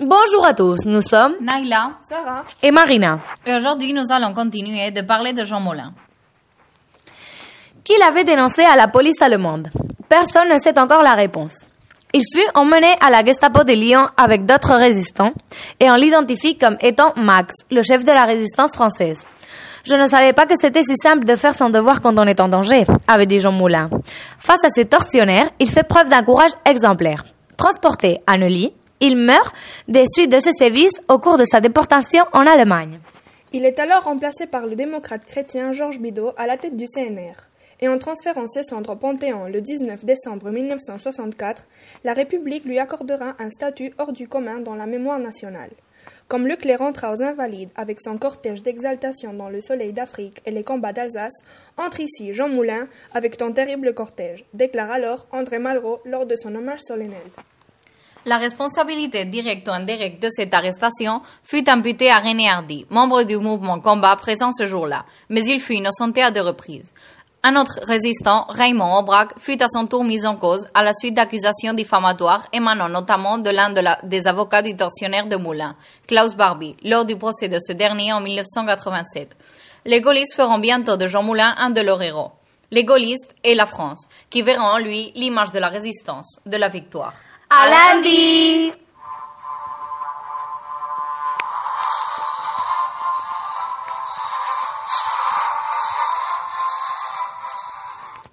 Bonjour à tous, nous sommes Naila. Sarah. et Marina. Et aujourd'hui, nous allons continuer de parler de Jean Moulin. Qui l'avait dénoncé à la police allemande? Personne ne sait encore la réponse. Il fut emmené à la Gestapo de Lyon avec d'autres résistants et on l'identifie comme étant Max, le chef de la résistance française. Je ne savais pas que c'était si simple de faire son devoir quand on est en danger, avait dit Jean Moulin. Face à ces tortionnaires, il fait preuve d'un courage exemplaire. Transporté à Neuilly, il meurt des suites de ses sévices au cours de sa déportation en Allemagne. Il est alors remplacé par le démocrate chrétien Georges Bidault à la tête du CNR. Et en transférant ses cendres au Panthéon le 19 décembre 1964, la République lui accordera un statut hors du commun dans la mémoire nationale. Comme Leclerc rentra aux Invalides avec son cortège d'exaltation dans le soleil d'Afrique et les combats d'Alsace, entre ici Jean Moulin avec ton terrible cortège, déclare alors André Malraux lors de son hommage solennel. La responsabilité directe ou indirecte de cette arrestation fut imputée à René Hardy, membre du mouvement Combat présent ce jour-là, mais il fut innocenté à deux reprises. Un autre résistant, Raymond Aubrac, fut à son tour mis en cause à la suite d'accusations diffamatoires émanant notamment de l'un des avocats du tortionnaire de Moulin, Klaus Barbie, lors du procès de ce dernier en 1987. Les gaullistes feront bientôt de Jean Moulin un de leurs héros. Les gaullistes et la France, qui verront en lui l'image de la résistance, de la victoire. À lundi